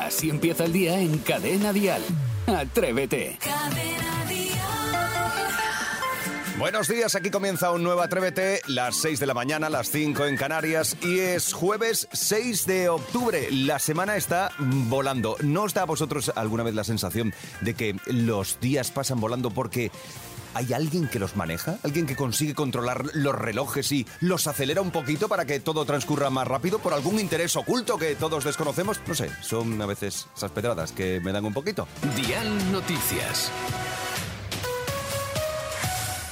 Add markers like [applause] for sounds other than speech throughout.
Así empieza el día en Cadena Dial. Atrévete. Buenos días, aquí comienza un nuevo Atrévete, las 6 de la mañana, las 5 en Canarias y es jueves 6 de octubre. La semana está volando. ¿No os da a vosotros alguna vez la sensación de que los días pasan volando porque ¿Hay alguien que los maneja? ¿Alguien que consigue controlar los relojes y los acelera un poquito para que todo transcurra más rápido por algún interés oculto que todos desconocemos? No sé, son a veces esas pedradas que me dan un poquito. Dial Noticias.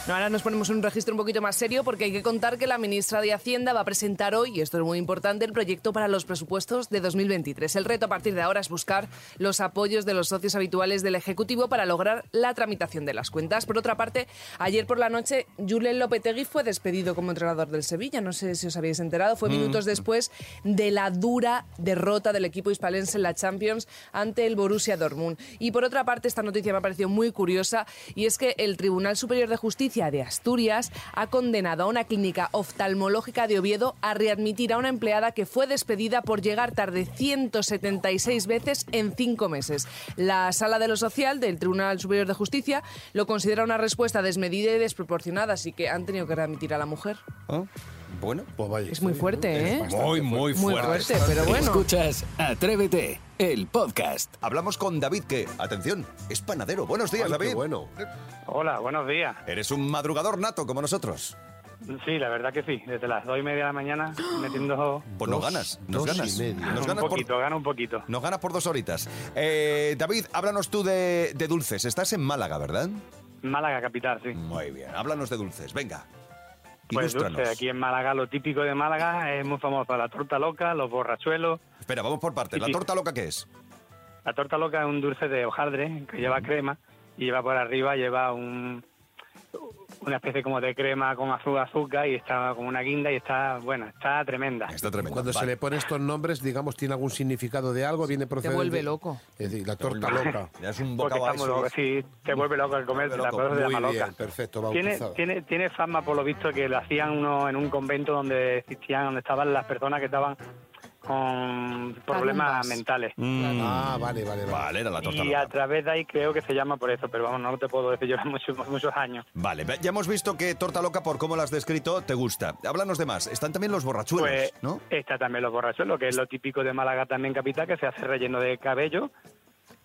No, ahora nos ponemos en un registro un poquito más serio porque hay que contar que la ministra de Hacienda va a presentar hoy, y esto es muy importante, el proyecto para los presupuestos de 2023. El reto a partir de ahora es buscar los apoyos de los socios habituales del Ejecutivo para lograr la tramitación de las cuentas. Por otra parte, ayer por la noche, Julen Lopetegui fue despedido como entrenador del Sevilla. No sé si os habéis enterado. Fue minutos después de la dura derrota del equipo hispalense en la Champions ante el Borussia Dortmund. Y por otra parte, esta noticia me ha parecido muy curiosa y es que el Tribunal Superior de Justicia de Asturias ha condenado a una clínica oftalmológica de Oviedo a readmitir a una empleada que fue despedida por llegar tarde 176 veces en cinco meses. La Sala de lo Social del Tribunal Superior de Justicia lo considera una respuesta desmedida y desproporcionada, así que han tenido que readmitir a la mujer. ¿Ah? Bueno, Pues vaya Es muy historia, fuerte. ¿eh? Muy, muy Muy fuerte. fuerte, pero bueno. Escuchas Atrévete, el podcast. Hablamos con David, que, atención, es panadero. Buenos días, Ay, David. qué bueno. Hola, buenos días. Eres un madrugador nato como nosotros. Sí, la verdad que sí. Desde las dos y media de la mañana metiendo Pues nos ganas, nos dos y ganas. media. Nos un ganas, por, poquito, gana un poquito. nos ganas por dos horitas. Eh, David, háblanos tú de, de dulces. Estás en Málaga, ¿verdad? Málaga capital, sí. Muy bien, háblanos de dulces. Venga. Pues dulce, aquí en Málaga lo típico de Málaga es muy famoso la torta loca, los borrachuelos. Espera, vamos por partes. ¿La torta loca qué es? La torta loca es un dulce de hojaldre que lleva crema y lleva por arriba, lleva un, una especie como de crema con azúcar, azúcar y está como una guinda y está, bueno, está tremenda. Está. Cuando se le pone estos nombres, digamos, tiene algún significado de algo, viene Te procedente... vuelve loco. Es decir, la torta loca. Ya es un Porque bocado locos, sí, te vuelve loco el comer, la cosa llama bien, loca. perfecto, Tiene, tiene, tiene fama por lo visto que lo hacían uno en un convento donde existían, donde estaban las personas que estaban con problemas mentales. Mm, Ah, vale, vale, vale. Vale, era la torta Y a través de ahí creo que se llama por eso, pero vamos, no te puedo decir, [laughs] lleva muchos, muchos años. Vale, ya hemos visto que torta loca, por cómo la has descrito, te gusta. Háblanos de más. Están también los borrachuelos, Pues ¿no? está también los borrachuelos, que es lo típico de Málaga también capital, que se hace relleno de cabello,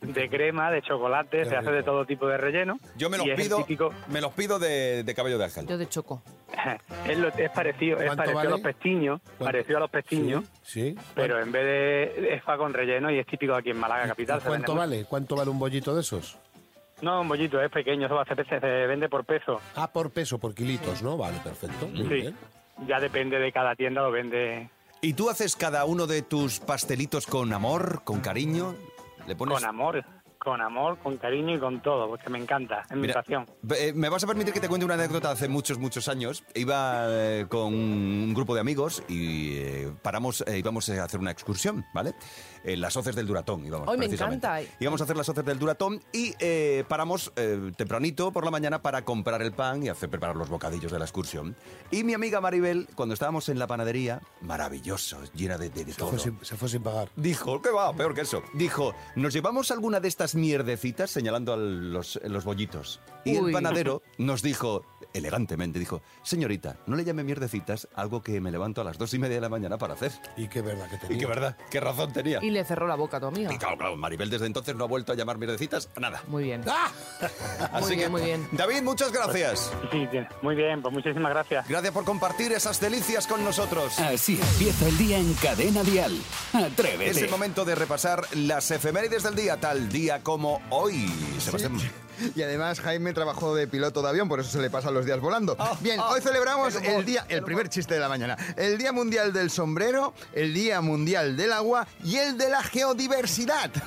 de crema, de chocolate, Qué se hace de todo tipo de relleno. Yo me los y es el pido, típico- me los pido de, de cabello de ángel. Yo de choco. [laughs] es, lo- es parecido, es ¿Cuánto parecido vale? a los pestiños, ¿Cuánto? parecido a los pestiños. Sí, sí. Pero en vez de es fa con relleno y es típico aquí en Málaga capital. ¿Y se ¿Cuánto vende vale? ¿Cuánto vale un bollito de esos? mucho. No, un bollito, es pequeño, eso se, se vende por peso. Ah, por peso, por kilitos, ¿no? Vale, perfecto. Muy Sí. bien. Ya depende de cada tienda, lo vende ¿Y tú haces cada uno de tus pastelitos con amor, con cariño? ¿Le pones... con amor, con amor, con cariño y con todo, porque me encanta, es mi Mira, pasión. eh, me vas a permitir que te cuente una anécdota hace muchos, muchos años. Iba eh, con un grupo de amigos y eh, paramos, eh, íbamos a hacer una excursión, ¿vale? En las hoces del Duratón íbamos. Ay, me encanta. Íbamos a hacer las hoces del Duratón y eh, paramos eh, tempranito por la mañana para comprar el pan y hacer preparar los bocadillos de la excursión. Y mi amiga Maribel, cuando estábamos en la panadería, maravilloso, llena de, de- de Se todo. fue, sin, se fue sin pagar. Dijo, ¿qué va? Peor que eso. Dijo, ¿nos llevamos alguna de estas mierdecitas? Señalando a los, los bollitos. Y el Uy. panadero nos dijo, elegantemente, dijo, señorita, no le llame mierdecitas algo que me levanto a las dos y media de la mañana para hacer. Y qué verdad que tenía. Y qué verdad, qué razón tenía. Y le cerró la boca a tu amiga. Y claro, claro, Maribel desde entonces no ha vuelto a llamar mierdecitas a nada. Muy bien. [laughs] Así bien, que, muy bien. David, muchas gracias. Sí, muy bien, pues muchísimas gracias. Gracias por compartir esas delicias con nosotros. Así empieza el día en Cadena Dial. Atrévete. Es el momento de repasar las efemérides del día, tal día como hoy. Sebastián. Y además Jaime trabajó de piloto de avión, por eso se le pasan los días volando. Ah, Bien, ah, hoy celebramos el humor, el día, el el primer chiste de la mañana, el Día Mundial del Sombrero, el Día Mundial del Agua y el de la Geodiversidad. [laughs]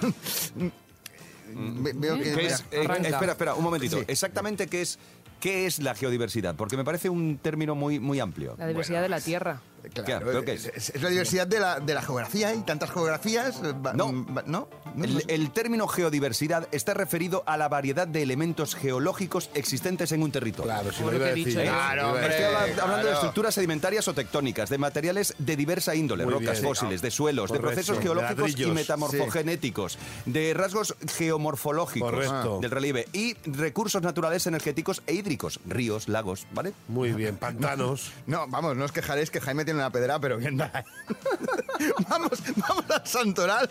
Ve- Veo que... ¿Qué es? Eh, espera, espera, un momentito. Sí. Exactamente qué es, qué es la geodiversidad, porque me parece un término muy, muy amplio. La diversidad de la Tierra. Claro, ¿pero qué es? es, es la diversidad de la, de la geografía. Hay tantas geografías. eh, va- No. ¿No? No, El, término geodiversidad está referido a la variedad de elementos geológicos existentes en un territorio. Claro, si lo iba a decir. dicho. Claro. Estoy habla- hablando de claro. estructuras sedimentarias o tectónicas, de materiales de diversa índole, Muy rocas bien. fósiles, de suelos, de procesos De geológicos y metamorfogenéticos, de rasgos geomorfológicos Correcto. del relieve y recursos naturales energéticos e hídricos, ríos, lagos, ¿vale? Muy bien, pantanos. [laughs] No, vamos, no os quejaréis que Jaime tiene una pedra, pero bien va. [laughs] vamos, vamos al Santoral.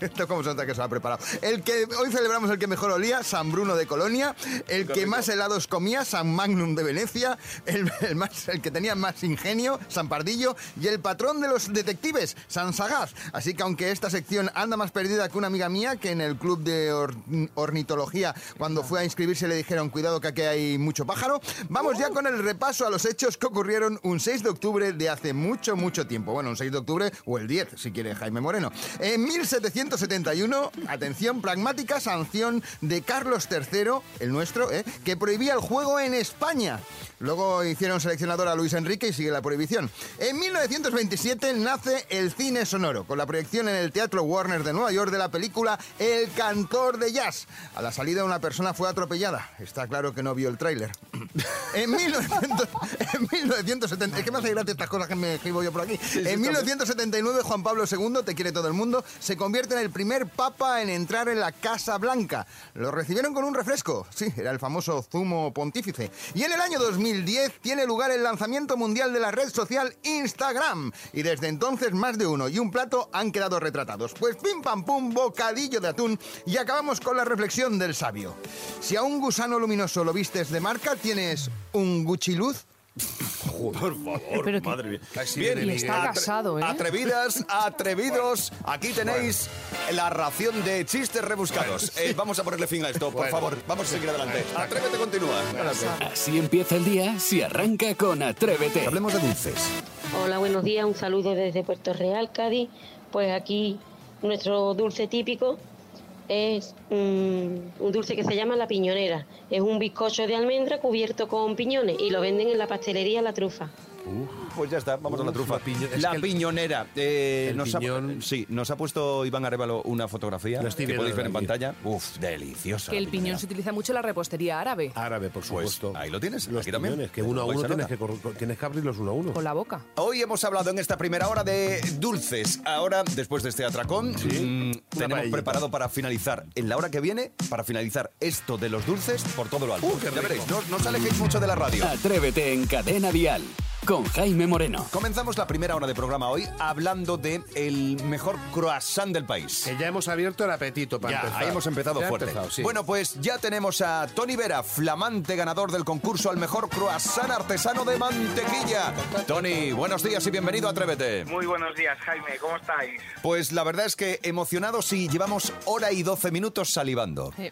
Esto como se nota que se lo ha preparado. El que hoy celebramos el que mejor olía, San Bruno de Colonia. El que más helados comía, San Magnum de Venecia. El, el más, el que tenía más ingenio, San Pardillo. Y el patrón de los detectives, San Sagaz. Así que aunque esta sección anda más perdida que una amiga mía, que en el club de or- ornitología, cuando fue a inscribirse, le dijeron, cuidado que aquí hay mucho pájaro. Vamos ya con el repaso a los hechos que ocurrieron un 6 de octubre de hace mucho, mucho tiempo. Bueno, un 6 de octubre o el 10, si quiere Jaime Moreno. En 1771, atención, pragmática sanción de Carlos III, el nuestro, ¿eh? que prohibía el juego en España. Luego hicieron seleccionador a Luis Enrique y sigue la prohibición. En 1927 nace el cine sonoro, con la proyección en el Teatro Warner de Nueva York de la película El cantor de jazz. A la salida una persona fue atropellada. Está claro que no vio el tráiler. En, 1900 en 1970... Es que me hace gracia cosas que me escribo yo por aquí. en 1979 Juan Pablo II, te quiere todo el mundo, se convierte en el primer papa en entrar en la Casa Blanca. Lo recibieron con un refresco. Sí, era el famoso zumo pontífice. Y en el año 2010 tiene lugar el lanzamiento mundial de la red social Instagram. Y desde entonces más de uno y un plato han quedado retratados. Pues pim pam pum, bocadillo de atún. Y acabamos con la reflexión del sabio. Si a un gusano luminoso lo vistes de marca, tienes un Gucci-luz. Por favor, Pero que- madre mía. Casi Bien, viene Y está casado, ¿eh? Atrevidas, [laughs] atrevidos. Aquí tenéis la ración de chistes rebuscados. Eh, vamos a ponerle fin a esto, por Bueno. favor. Vamos a seguir adelante. Atrévete, continúa. Así empieza el día si arranca con Atrévete. Hablemos de dulces. Hola, buenos días. Un saludo desde Puerto Real, Cádiz. Pues aquí nuestro dulce típico es un dulce que se llama la piñonera. Es un bizcocho de almendra cubierto con piñones y lo venden en la pastelería La Trufa. Pues ya está, vamos a la Uf, trufa. la piño- es La que el- piñonera. Eh, el nos ha- piñón- sí, nos ha puesto Iván Arevalo una fotografía Lo estoy que podéis ver en pantalla. Uf, deliciosa. Que el piñón piñonera. se utiliza mucho en la repostería árabe. Árabe, por Pues supuesto. ahí lo tienes, Los aquí también. piñones, que uno a uno tienes que, tienes que abrirlos uno a uno. Con la boca. Hoy hemos hablado en esta primera hora de dulces. Ahora, después de este atracón, mm, tenemos paellita. preparado para finalizar, en la hora que viene, para finalizar esto de los dulces por todo lo alto. Uh, ya veréis, no, no os alejéis mucho de la radio. Atrévete en Cadena Dial con Jaime Moreno. Comenzamos la primera hora de programa hoy hablando de el mejor croissant del país. Que ya hemos abierto el apetito para Ya, empezar. ahí hemos empezado Ya fuerte. empezado, sí. Bueno, pues ya tenemos a Tony Vera, flamante ganador del concurso al mejor croissant artesano de mantequilla. Tony, buenos días y bienvenido a Atrévete. Muy buenos días, Jaime. ¿Cómo estáis? Pues la verdad es que emocionados y llevamos hora y 12 minutos salivando. [laughs] Me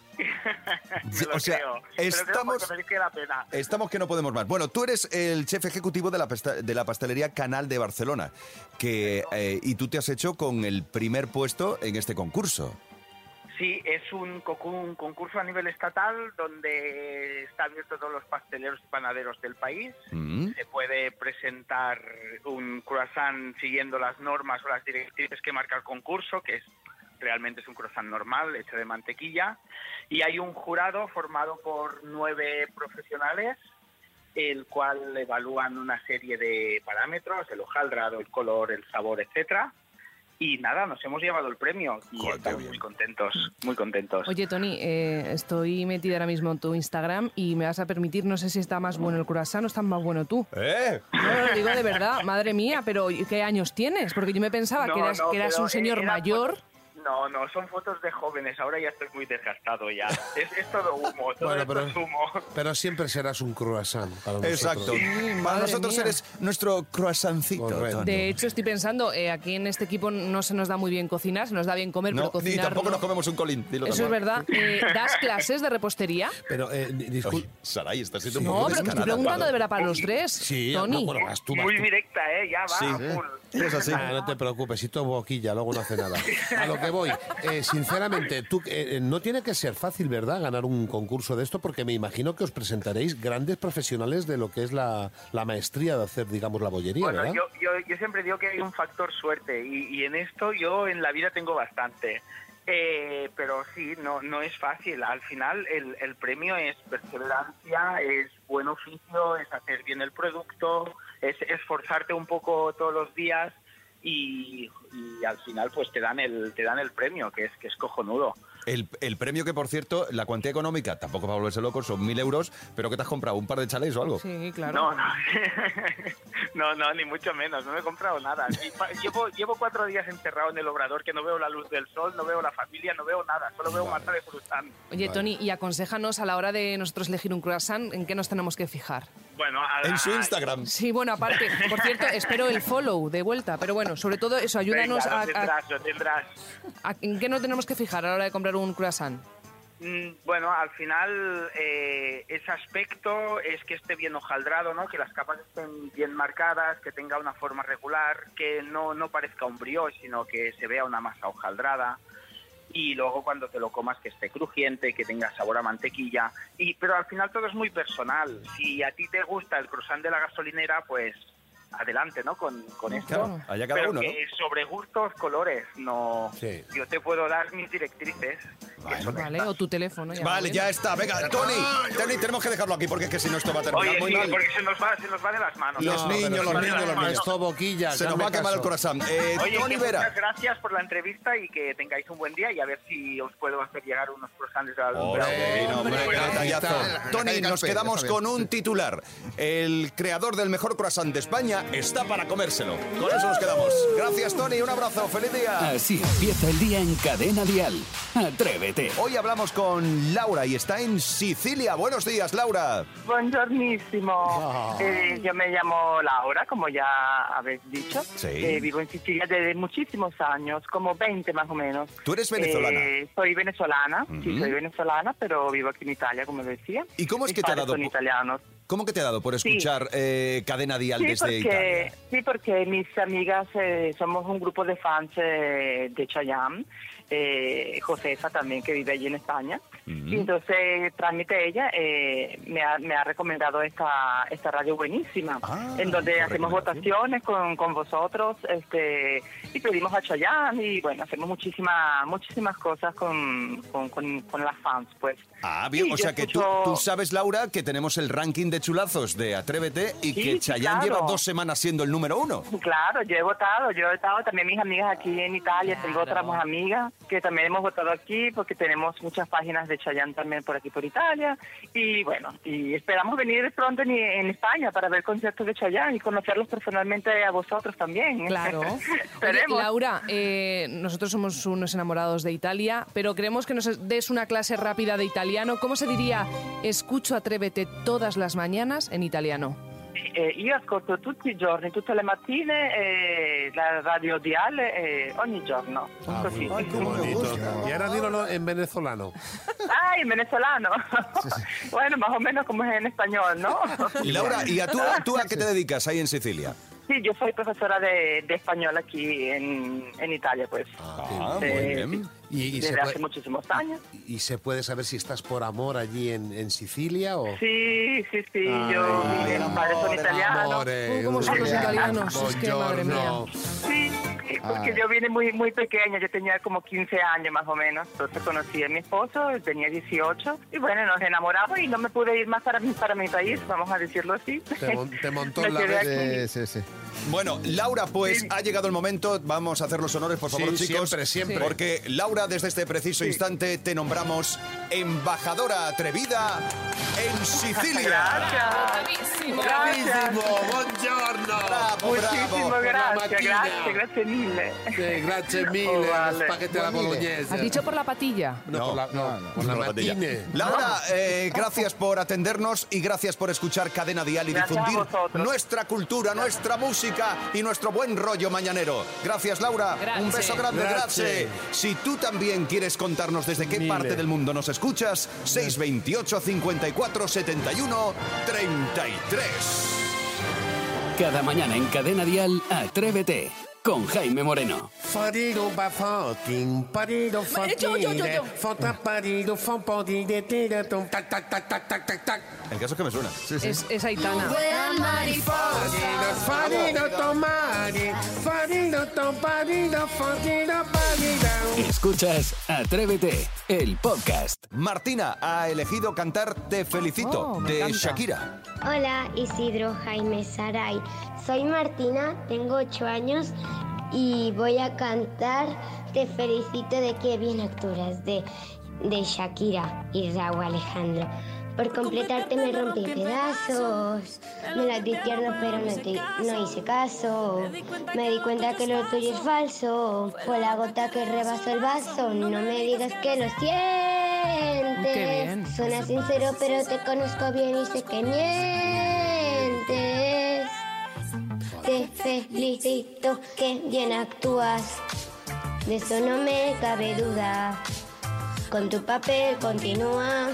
lo o sea, creo. Pero creo estamos- merece la pena. Estamos que no podemos más. Bueno, tú eres el chef ejecutivo de la, de la pastelería Canal de Barcelona que, eh, y tú te has hecho con el primer puesto en este concurso. Sí, es un, concurso a nivel estatal donde está abierto todos los pasteleros y panaderos del país. Mm. Se puede presentar un croissant siguiendo las normas o las directrices que marca el concurso, que es realmente es un croissant normal, hecho de mantequilla. Y hay un jurado formado por nueve profesionales, el cual evalúan una serie de parámetros, el hojaldrado, el color, el sabor, etcétera. Y nada, nos hemos llevado el premio y Joder, estamos muy contentos, muy contentos. Oye, Tony, eh, estoy metida ahora mismo en tu Instagram y me vas a permitir, no sé si está más bueno el croissant o estás más bueno tú. ¡Eh! No, lo digo de verdad, madre mía, pero ¿qué años tienes? Porque yo me pensaba No, que eras, no, que eras pero un señor eran mayor. No, no, son fotos de jóvenes. Ahora ya estoy muy desgastado ya. [laughs] Es, es todo humo, todo Bueno, pero, es humo. pero siempre serás un croissant para nosotros. Exacto. Para nosotros mía. eres nuestro croissancito. Correcto. De hecho, estoy pensando, eh, aquí en este equipo no se nos da muy bien cocinar, se nos da bien comer, No, pero ni cocinar. tampoco no. nos comemos un colín. dilo Eso es verdad. Eh, ¿Das clases de repostería? Pero, eh, disculpe. Oye, Saray, estás siendo un No, pero te estoy preguntando de verdad para los tres. Sí, Tony. no, bueno, vas tú, vas Muy tú. directa, ¿eh? Ya va, Sí. A full. Es así. Ah, no te preocupes, si todo boquilla, luego no hace nada. A lo que voy, eh, sinceramente, tú, eh, no tiene que ser fácil, ¿verdad?, ganar un concurso de esto, porque me imagino que os presentaréis grandes profesionales de lo que es la, la maestría de hacer, digamos, la bollería, Bueno, ¿verdad? yo, yo, yo siempre digo que hay un factor suerte y, y en esto yo en la vida tengo bastante. Eh, pero sí, no, no es fácil. Al final el, el premio es perseverancia, es buen oficio, es hacer bien el producto, es esforzarte un poco todos los días y, y al final pues te dan el te dan el premio que es que es cojonudo. El, el premio que, por cierto, la cuantía económica, tampoco para volverse locos, son mil euros, pero que te has comprado? ¿Un par de chalés o algo? Sí, claro. No, no, [laughs] no, no, ni mucho menos, no me he comprado nada. Llevo, llevo cuatro días encerrado en el obrador que no veo la luz del sol, no veo la familia, no veo nada, solo veo mata de cruzán. Oye, Tony, y aconséjanos a la hora de nosotros elegir un croissant, ¿en qué nos tenemos que fijar? Bueno, a- En su a- Instagram. Sí, bueno, aparte, por cierto, espero el follow de vuelta, pero bueno, sobre todo eso, ayúdanos Venga, a, lo a- tendrás, lo tendrás. a- ¿En qué nos tenemos que fijar a la hora de comprar un croissant? Mm, Bueno, al final eh, ese aspecto es que esté bien hojaldrado, ¿no? Que las capas estén bien marcadas, que tenga una forma regular, que no, no parezca un brioche, sino que se vea una masa hojaldrada. Y luego cuando te lo comas que esté crujiente, que tenga sabor a mantequilla. Y, pero al final todo es muy personal. Si a ti te gusta el croissant de la gasolinera, pues adelante, ¿no? Con, con esto. Claro, allá cada pero uno, ¿no? sobre gustos, colores, no... Sí. Yo te puedo dar mis directrices. Vale, o tu teléfono. Ya Vale, ya está. Venga, Tony, Tony, tenemos que dejarlo aquí porque es que si no esto va a terminar Oye, muy sí, mal. porque se nos, va, se nos va de las manos. Los No, niños, los niños, los niños. Esto boquilla. Se nos va a quemar el corazón. Eh, Oye, Tony Vera. muchas gracias por la entrevista y que tengáis un buen día y a ver si os puedo hacer llegar unos croissants de la alumbrado. Hombre, hombre, qué detallazo. Hombre. Tony, nos quedamos con un titular. El creador del mejor croissant de España está para comérselo. Con eso nos quedamos. Gracias, Tony. Un abrazo. Feliz día. Así empieza el día en Cadena Dial. Atrévete. Hoy hablamos con Laura y está en Sicilia. Buenos días, Laura. Buongiornissimo, Eh, yo me llamo Laura, como ya habéis dicho. Sí. Eh, vivo en Sicilia desde muchísimos años, como 20 más o menos. ¿Tú eres venezolana? Eh, soy venezolana, sí, soy venezolana, pero vivo aquí en Italia, como decía. ¿Y cómo es Mis que te ha dado Son italianos. ¿Cómo que te ha dado por Sí. escuchar eh, Cadena Dial Sí desde porque, Italia? sí, porque mis amigas eh, somos un grupo de fans eh, de Chayanne, eh, Josefa también, que vive allí en España. Y entonces, trámite ella, eh, me, ha, me ha recomendado esta, esta radio buenísima, Ah, en donde hacemos votaciones con, con vosotros este, y pedimos a Chayanne y bueno, hacemos muchísimas muchísimas cosas con, con, con, con las fans, pues. Ah, bien, o sea que tú, escucho- tú sabes, Laura, que tenemos el ranking de chulazos de Atrévete y Sí, que Chayanne claro. lleva dos semanas siendo el número uno. Claro, yo he votado, yo he votado también mis amigas aquí en Italia, tengo otras más amigas que también hemos votado aquí porque tenemos muchas páginas de Chayanne también por aquí por Italia y bueno, y esperamos venir pronto en, en España para ver conciertos de Chayanne y conocerlos personalmente a vosotros también. Claro. [laughs] Oye. Laura, eh, nosotros somos unos enamorados de Italia, pero queremos que nos des una clase rápida de italiano. ¿Cómo se diría escucho Atrévete todas las mañanas en italiano? Eh, io ascolto tutti i giorni, tutte le mattine eh, la radio diale eh, ogni giorno. Ah, Così. muy- qué bonito. Y ahora dilo en venezolano. Ay, en venezolano. bueno, más o menos como es en español, ¿no? Y Laura, ¿y a tú, tú a qué te dedicas ahí en Sicilia? Sí, yo soy profesora de, de español aquí en, en Italia, pues. Ah, muy Eh, bien. Y, y se desde hace puede, muchísimos años. y se puede saber si estás por amor allí en, en Sicilia o... Sí, sí, sí, Ay, yo, ay, mis padres son italianos. Amore, ¿cómo son los italianos? Es que, madre mía. Sí, porque yo vine muy muy pequeña, yo tenía como 15 años más o menos, entonces conocí a mi esposo, él tenía 18, y bueno, nos enamoramos y no me pude ir más para mi, para mi país, vamos a decirlo así. Te, mon- te montó [laughs] la vez. Sí, sí, sí. Bueno, Laura, pues ha llegado el momento. Vamos a hacer los honores, por favor, Sí, chicos. siempre, siempre. Porque Laura, desde este preciso instante, te nombramos embajadora atrevida en [laughs] Sicilia. Gracias. Gracias. Bravissimo, buongiorno. Bravo, Muchísimas bravo. gracias, gracias, gracias mille. Sí, grazie mille, Oh, vale. spaghetti alla bolognese. ¿Has dicho por la patilla? No, No, por la, no, no, por la No, la patilla. matine. Laura, eh, gracias por atendernos y gracias por escuchar Cadena Dial y Gracias difundir nuestra cultura, nuestra música y nuestro buen rollo mañanero. Gracias, Laura. Grazie. Un beso grande, gracias. Si tú también quieres contarnos desde qué Mille. parte del mundo nos escuchas, 628 54 71 33. Cada mañana en Cadena Dial, Atrévete. Con Jaime Moreno. Yo, yo, yo. El caso es que me suena. Sí, sí. Es, es Aitana. Escuchas Atrévete, el podcast. Martina ha elegido cantar Te felicito Oh, me de encanta. Shakira. Hola Isidro Jaime Saray. Soy Martina, tengo 8 años y voy a cantar Te felicito de que bien actúas de, de Shakira y Raúl Alejandro. Por completarte me rompí en pedazos. Me las di tierno pero no, te- no hice caso. Me di cuenta que lo tuyo es falso. Fue la gota que rebasó el vaso. No me digas que lo sientes. Suena sincero, pero te conozco bien y sé que mientes. Te felicito que bien actúas. De eso no me cabe duda. Con tu papel continúa.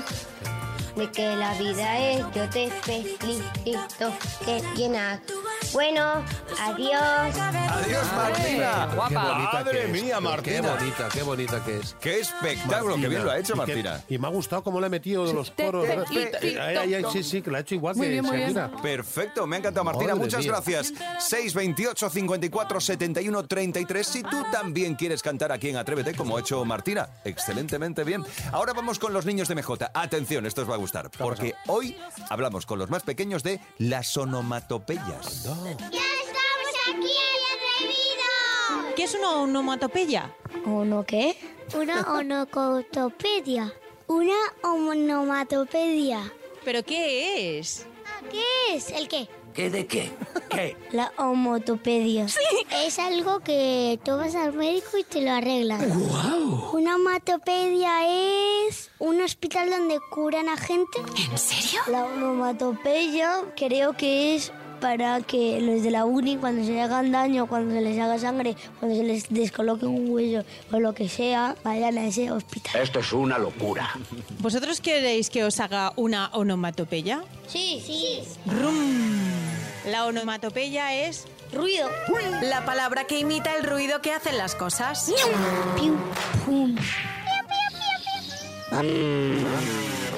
De que la vida es, yo te felicito que bien actúas. Bueno, adiós. Adiós, Martina. Qué bonita Madre que es, mía, Qué Martina. bonita, qué bonita que es. Qué espectáculo, que bien lo ha hecho Y que- Martina. Y me ha gustado cómo le ha metido de los te coros. felicito. Ay, ay, ay, sí, sí, que lo ha hecho igual Muy que bien, muy bien. Shakira. Perfecto, me ha encantado Martina, Madre muchas mía. gracias. 628 54 71 33. Si tú también quieres cantar aquí en Atrévete, como ha hecho Martina, excelentemente bien. Ahora vamos con los niños de MJ. Atención, esto os va a gustar, porque hoy hablamos con los más pequeños de las onomatopeyas. ¡Ya estamos aquí, atrevidos! ¿Qué es una onomatopeya? ¿Uno qué? Una [laughs] onocotopedia. Una onomatopedia. ¿Pero qué es? ¿Qué es? ¿El qué? ¿Qué de qué? ¿Qué? [laughs] La homotopedia. Sí. Es algo que tú vas al médico y te lo arreglan. Una homatopedia es un hospital donde curan a gente. ¿En serio? La onomatopeya creo que es para que los de la uni, cuando se hagan daño, cuando se les haga sangre, cuando se les descoloque un hueso o lo que sea, vayan a ese hospital. Esto es una locura. ¿Vosotros queréis que os haga una onomatopeya? Sí, sí. Rum. La onomatopeya es Ruido. la palabra que imita el ruido que hacen las cosas. Piu, pum.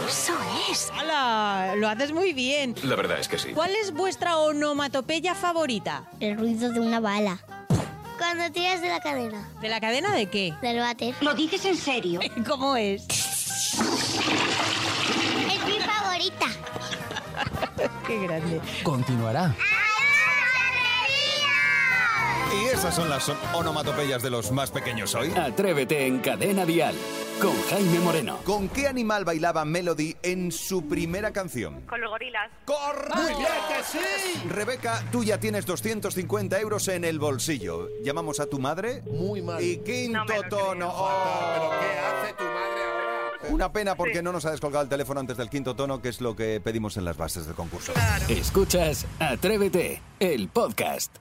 Eso es. ¡Hala! Lo haces muy bien. La verdad es que sí. ¿Cuál es vuestra onomatopeya favorita? El ruido de una bala. Cuando tiras de la cadena. ¿De la cadena de qué? Del váter. ¿Lo dices en serio? [laughs] ¿Cómo es? Es mi favorita. [laughs] Qué grande. Continuará. Y esas son las onomatopeyas de los más pequeños hoy. Atrévete en Cadena Dial con Jaime Moreno. ¿Con qué animal bailaba Melody en su primera canción? Con los gorilas. ¡Correcto! ¡Muy bien que sí! Rebeca, tú ya tienes 250 euros en el bolsillo. Llamamos a tu madre. Muy mal. Y quinto No tono. ¿Pero ¡Oh! qué hace tu madre ahora? Una pena porque no nos ha descolgado el teléfono antes del quinto tono, que es lo que pedimos en las bases del concurso. Escuchas Atrévete, el podcast.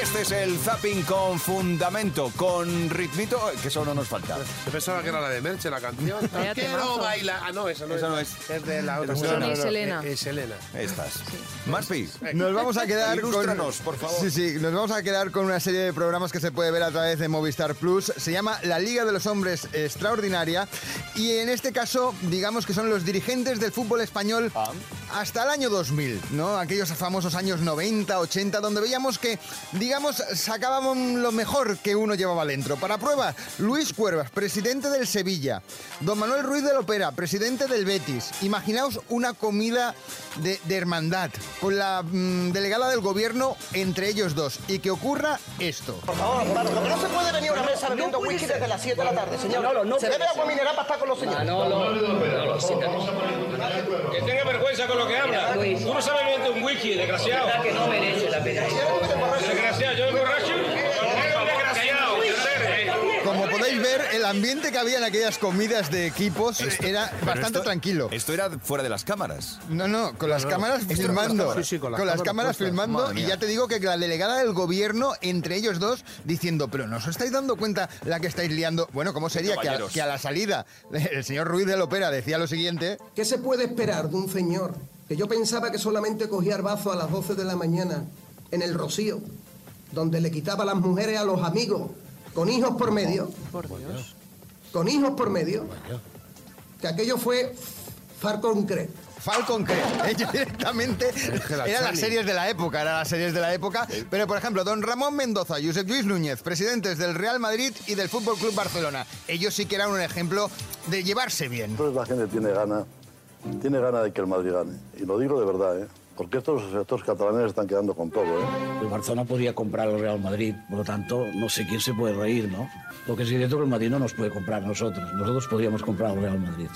Este es el zapping con fundamento, con ritmito, que eso no nos falta. Yo pensaba que era la de Merche, la canción. Temazo. bailar. Ah, no, esa no Esa es. no es. Es de la otra. Es. No, no, no, Selena. Es Selena. Estas. Maspi, Nos vamos a quedar Ilústranos, con... por favor. Sí, sí, nos vamos a quedar con una serie de programas que se puede ver a través de Movistar Plus. Se llama La Liga de los Hombres Extraordinaria y en este caso, digamos que son los dirigentes del fútbol español Ah. hasta el año 2000, ¿no? Aquellos famosos años 90, 80, donde veíamos que, digamos, sacábamos lo mejor que uno llevaba dentro. Para prueba, Luis Cuervas, presidente del Sevilla. Don Manuel Ruiz de Lopera, presidente del Betis. Imaginaos una comida de, de hermandad con la mm, delegada del gobierno entre ellos dos y que ocurra esto. Por favor, para lo que no se puede venir a una mesa bebiendo whisky desde las 7 de la tarde, señor. No, no, se bebe agua mineral para estar con los señores. No, Que tenga vergüenza con lo que habla. Tú no sabes beber un whisky, desgraciado. que no merece la pena. Desgraciado, yo borracho. Como podéis ver, el ambiente que había en aquellas comidas de equipos era Pero bastante esto- tranquilo. Esto era fuera de las cámaras. No, no, con las No, no, cámaras esto con las filmando. cámaras. Sí, sí, con las cámaras cámaras puestas. filmando. Y ya te digo que la delegada del gobierno, entre ellos dos, diciendo, pero ¿no os estáis dando cuenta la que estáis liando? Bueno, ¿cómo sería que a, que a la salida [laughs] el señor Ruiz de Lopera decía lo siguiente? ¿Qué se puede esperar de un señor que yo pensaba que solamente cogía arbazo a las 12 de la mañana en el Rocío donde le quitaba las mujeres a los amigos con hijos por medio, Por Dios. con hijos por medio, que aquello fue Falcon Crest. Falcon [laughs] ellos directamente Ángela eran las series de la época, eran las series de la época. Pero por ejemplo, don Ramón Mendoza, Josep Luis Núñez, presidentes del Real Madrid y del Fútbol Club Barcelona. Ellos sí que eran un ejemplo de llevarse bien. Entonces la gente tiene gana, tiene gana de que el Madrid gane. Y lo digo de verdad, ¿eh? Porque estos, estos catalanes están quedando con todo, ¿eh? El Barcelona podría comprar al Real Madrid, por lo tanto, no sé quién se puede reír, ¿no? Lo que es cierto que el Madrid no nos puede comprar a nosotros. Nosotros podríamos comprar al Real Madrid.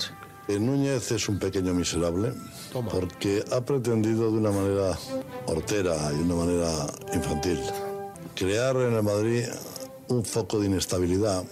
Eh, Núñez es un pequeño miserable porque ha pretendido de una manera hortera y de una manera infantil crear en el Madrid un foco de inestabilidad.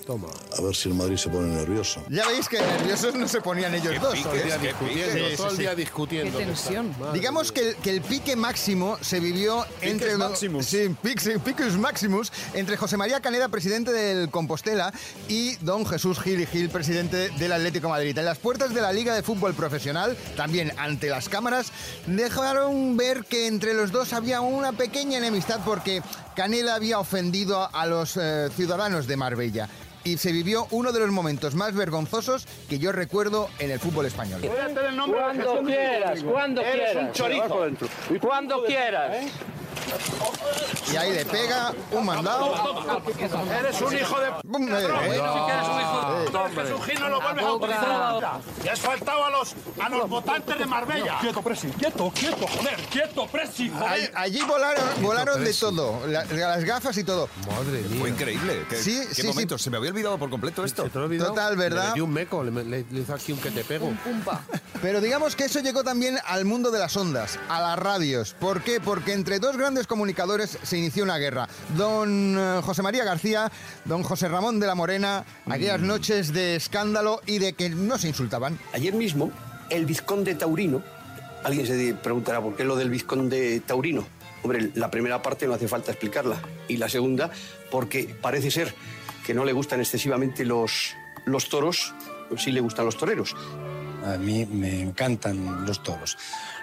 A ver si el Madrid se pone nervioso. Ya veis que nerviosos no se ponían ellos Qué dos. piques, ¿eh? qué piques. Todo el día discutiendo. Qué tensión. Digamos que el, que el pique máximo se vivió entre Maximus. Sí, piques- Picus Maximus entre José María Caneda, presidente del Compostela, y don Jesús Gil y Gil, presidente del Atlético de Madrid. En las puertas de la Liga de Fútbol Profesional, también ante las cámaras, dejaron ver que entre los dos había una pequeña enemistad porque Caneda había ofendido a los eh, ciudadanos de Marbella. Y se vivió uno de los momentos más vergonzosos que yo recuerdo en el fútbol español. Cuando quieras, cuando Eres quieras. un chorizo. Cuando quieras. Y ahí le pega un mandado. Eres un hijo de... Bum, eh, eh. eres un hijo de... Eh. No lo vuelves a utilizar nunca. Y has faltado a los, a los votantes de Marbella. Quieto, Presi, quieto, quieto, joder, quieto, Presi, All- Allí volaron, volaron de todo, la- las gafas y todo. Madre mía. Fue increíble. ¿Qué, Sí, qué sí, sí. Se me había olvidado por completo esto. ¿Se te lo he olvidado? Total, ¿verdad? Le dio un meco, le, le- le hizo aquí un que te pego. Pumpa. Pero digamos que eso llegó también al mundo de las ondas, a las radios. ¿Por qué? Porque entre dos grandes comunicadores se inició una guerra. Don eh, José María García, don José Ramón de la Morena, aquellas noches de escándalo y de que no se insultaban. Ayer mismo, el vizconde taurino, alguien se preguntará por qué lo del vizconde taurino. Hombre, la primera parte no hace falta explicarla. Y la segunda, porque parece ser que no le gustan excesivamente los, los toros, sí le gustan los toreros. A mí me encantan los toros.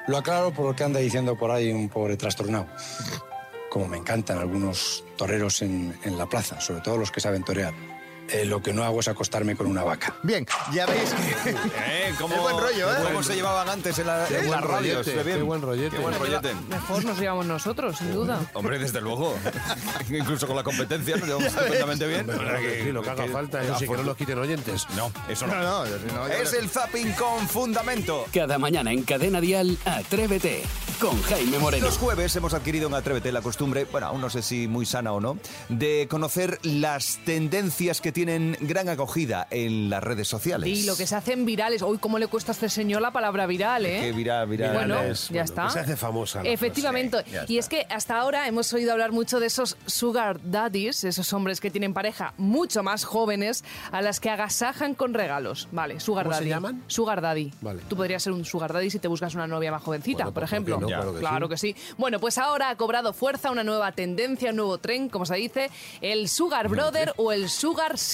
Lo aclaro por lo que anda diciendo por ahí un pobre trastornado. Como me encantan algunos toreros en, en la plaza, sobre todo los que saben torear. Eh, lo que no hago es acostarme con una vaca. Bien, ya veis que... [laughs] Eh, ¿Cómo, buen rollo, ¿eh? ¿Cómo se llevaban antes en, la- Qué en buen las radios? rollete, Qué bien. qué buen rollete. Qué buen rollete. Mejor nos llevamos nosotros, sin duda. [laughs] Hombre, desde luego. [laughs] Incluso con la competencia nos llevamos estupendamente bien. Claro que sí, lo que haga falta, eso sí, que no nos quiten oyentes. No, eso no. No, no, no, es el zapping con fundamento. Cada mañana en Cadena Dial, Atrévete con Jaime Moreno. Los jueves hemos adquirido en Atrévete la costumbre, bueno, aún no sé si muy sana o no, de conocer las tendencias que tienen gran acogida en las redes sociales. Y lo que se hacen virales. Uy, ¿cómo le cuesta a este señor la palabra viral, eh? Que viral, viral Bueno, es, ya está. Se hace famosa. Efectivamente. frase, y es que hasta ahora hemos oído hablar mucho de esos sugar daddies, esos hombres que tienen pareja mucho más jóvenes, a las que agasajan con regalos. Vale, sugar ¿Cómo se daddy. llaman? Sugar daddy. Vale. Tú podrías ser un sugar daddy si te buscas una novia más jovencita, Bueno, por pues, ¿por ejemplo. qué no? Claro que claro sí. que sí. Bueno, pues ahora ha cobrado fuerza una nueva tendencia, un nuevo tren, como se dice, el sugar brother o el sugar sister.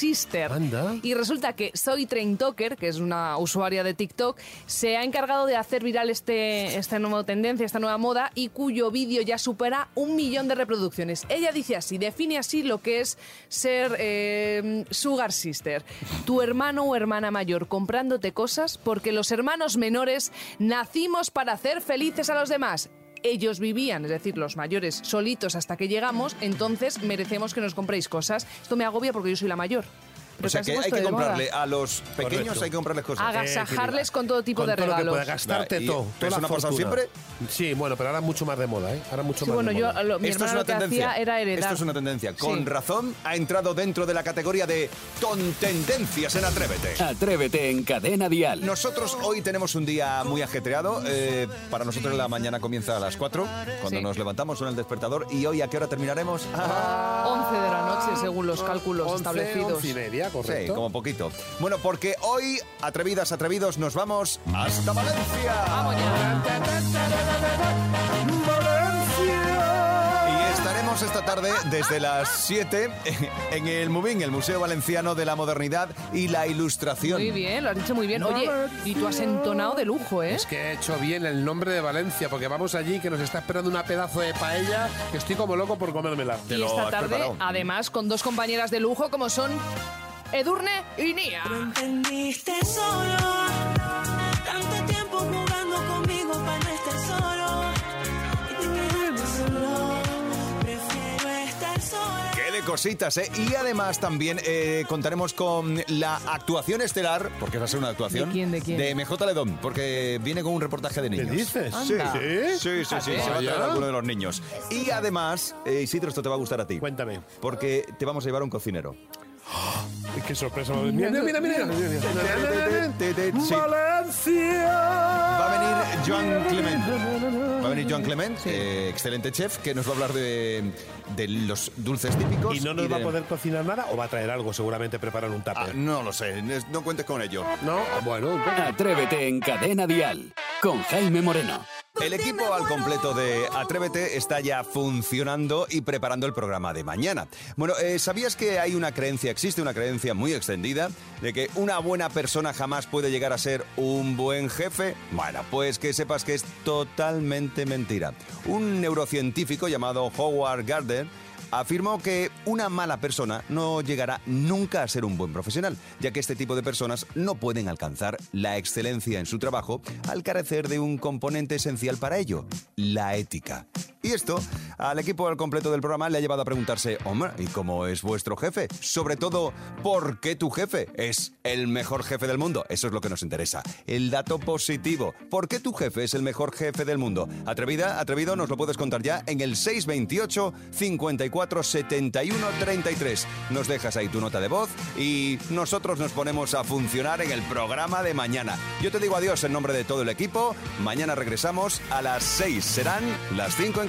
Anda. Y resulta que Soy Train Talker, que es una usuaria de TikTok, se ha encargado de hacer viral este, esta nueva tendencia, esta nueva moda, y cuyo vídeo ya supera un millón de reproducciones. Ella dice así, define así lo que es ser eh, Sugar Sister. Tu hermano o hermana mayor comprándote cosas porque los hermanos menores nacimos para hacer felices a los demás. Ellos vivían, es decir, los mayores, solitos hasta que llegamos, entonces merecemos que nos compréis cosas. Esto me agobia porque yo soy la mayor. O Pero sea se que ha hay que comprarle a los pequeños, Correcto. hay que comprarles cosas. Agasajarles con todo tipo Con de todo lo que regalos. pueda gastarte Vale, ¿y todo. toda eso no ha pasado siempre? Sí, bueno, pero ahora mucho más de moda, ¿eh? Ahora mucho Sí, más bueno, de yo, moda. lo- mi Esto es una lo que tendencia. hacía era heredar. Esto es una tendencia. Con Sí. razón ha entrado dentro de la categoría de tontendencias en Atrévete. Atrévete en Cadena Dial. Nosotros hoy tenemos un día muy ajetreado. eh, para nosotros la mañana comienza a las 4, cuando Sí. nos levantamos suena el despertador. ¿Y hoy a qué hora terminaremos? 11 de la noche, según los cálculos 11, establecidos. 11 y media, Sí, correcto. como poquito. Bueno, porque hoy, atrevidas, atrevidos, nos vamos hasta Valencia. Vamos ya. Y estaremos Estaremos esta tarde desde las 7 en el MUBIN, el Museo Valenciano de la Modernidad y la Ilustración. Muy bien, lo has dicho muy bien. Oye, y tú has entonado de lujo, ¿eh? Es que he hecho bien el nombre de Valencia, porque vamos allí que nos está esperando una pedazo de paella que estoy como loco por comérmela. Y esta tarde, además, con dos compañeras de lujo como son Edurne y Nia. entendiste solo, tanto tiempo jugando conmigo para no estar solo. Y te quedaste solo, prefiero estar sola. Qué de cositas, ¿eh? Y además también eh, contaremos con la actuación estelar, porque va a ser una actuación. ¿De quién, de quién? de MJ Ledón, porque viene con un reportaje de niños. dices? Sí, Anda. sí, sí, sí, sí, Fíjate. se va a traer alguno de los niños. Y además, eh, Isidro, esto te va a gustar a ti. Cuéntame. Porque te vamos a llevar a un cocinero. Qué sorpresa. Mira, mira, mira. mira. Valencia. Va a venir Joan Clement. Va a venir Joan Clement, eh, excelente chef, que nos va a hablar de, de los dulces típicos. ¿Y no nos de- va a poder cocinar nada o va a traer algo? Seguramente preparar un Ah, tupper. no lo sé, no cuentes con ello. No, bueno. Atrévete en Cadena Dial con Jaime Moreno. El equipo al completo de Atrévete está ya funcionando y preparando el programa de mañana. Bueno, eh, ¿sabías que hay una creencia, existe una creencia muy extendida de que una buena persona jamás puede llegar a ser un buen jefe? Bueno, pues que sepas que es totalmente mentira. Un neurocientífico llamado Howard Gardner afirmó que una mala persona no llegará nunca a ser un buen profesional, ya que este tipo de personas no pueden alcanzar la excelencia en su trabajo al carecer de un componente esencial para ello, la ética. Y esto al equipo al completo del programa le ha llevado a preguntarse, hombre, ¿y cómo es vuestro jefe? Sobre todo, ¿por qué tu jefe es el mejor jefe del mundo? Eso es lo que nos interesa. El dato positivo. ¿Por qué tu jefe es el mejor jefe del mundo? Atrevida, atrevido, nos lo puedes contar ya en el 628 54 71 33. Nos dejas ahí tu nota de voz y nosotros nos ponemos a funcionar en el programa de mañana. Yo te digo adiós en nombre de todo el equipo. Mañana regresamos a las 6. Serán las 5 en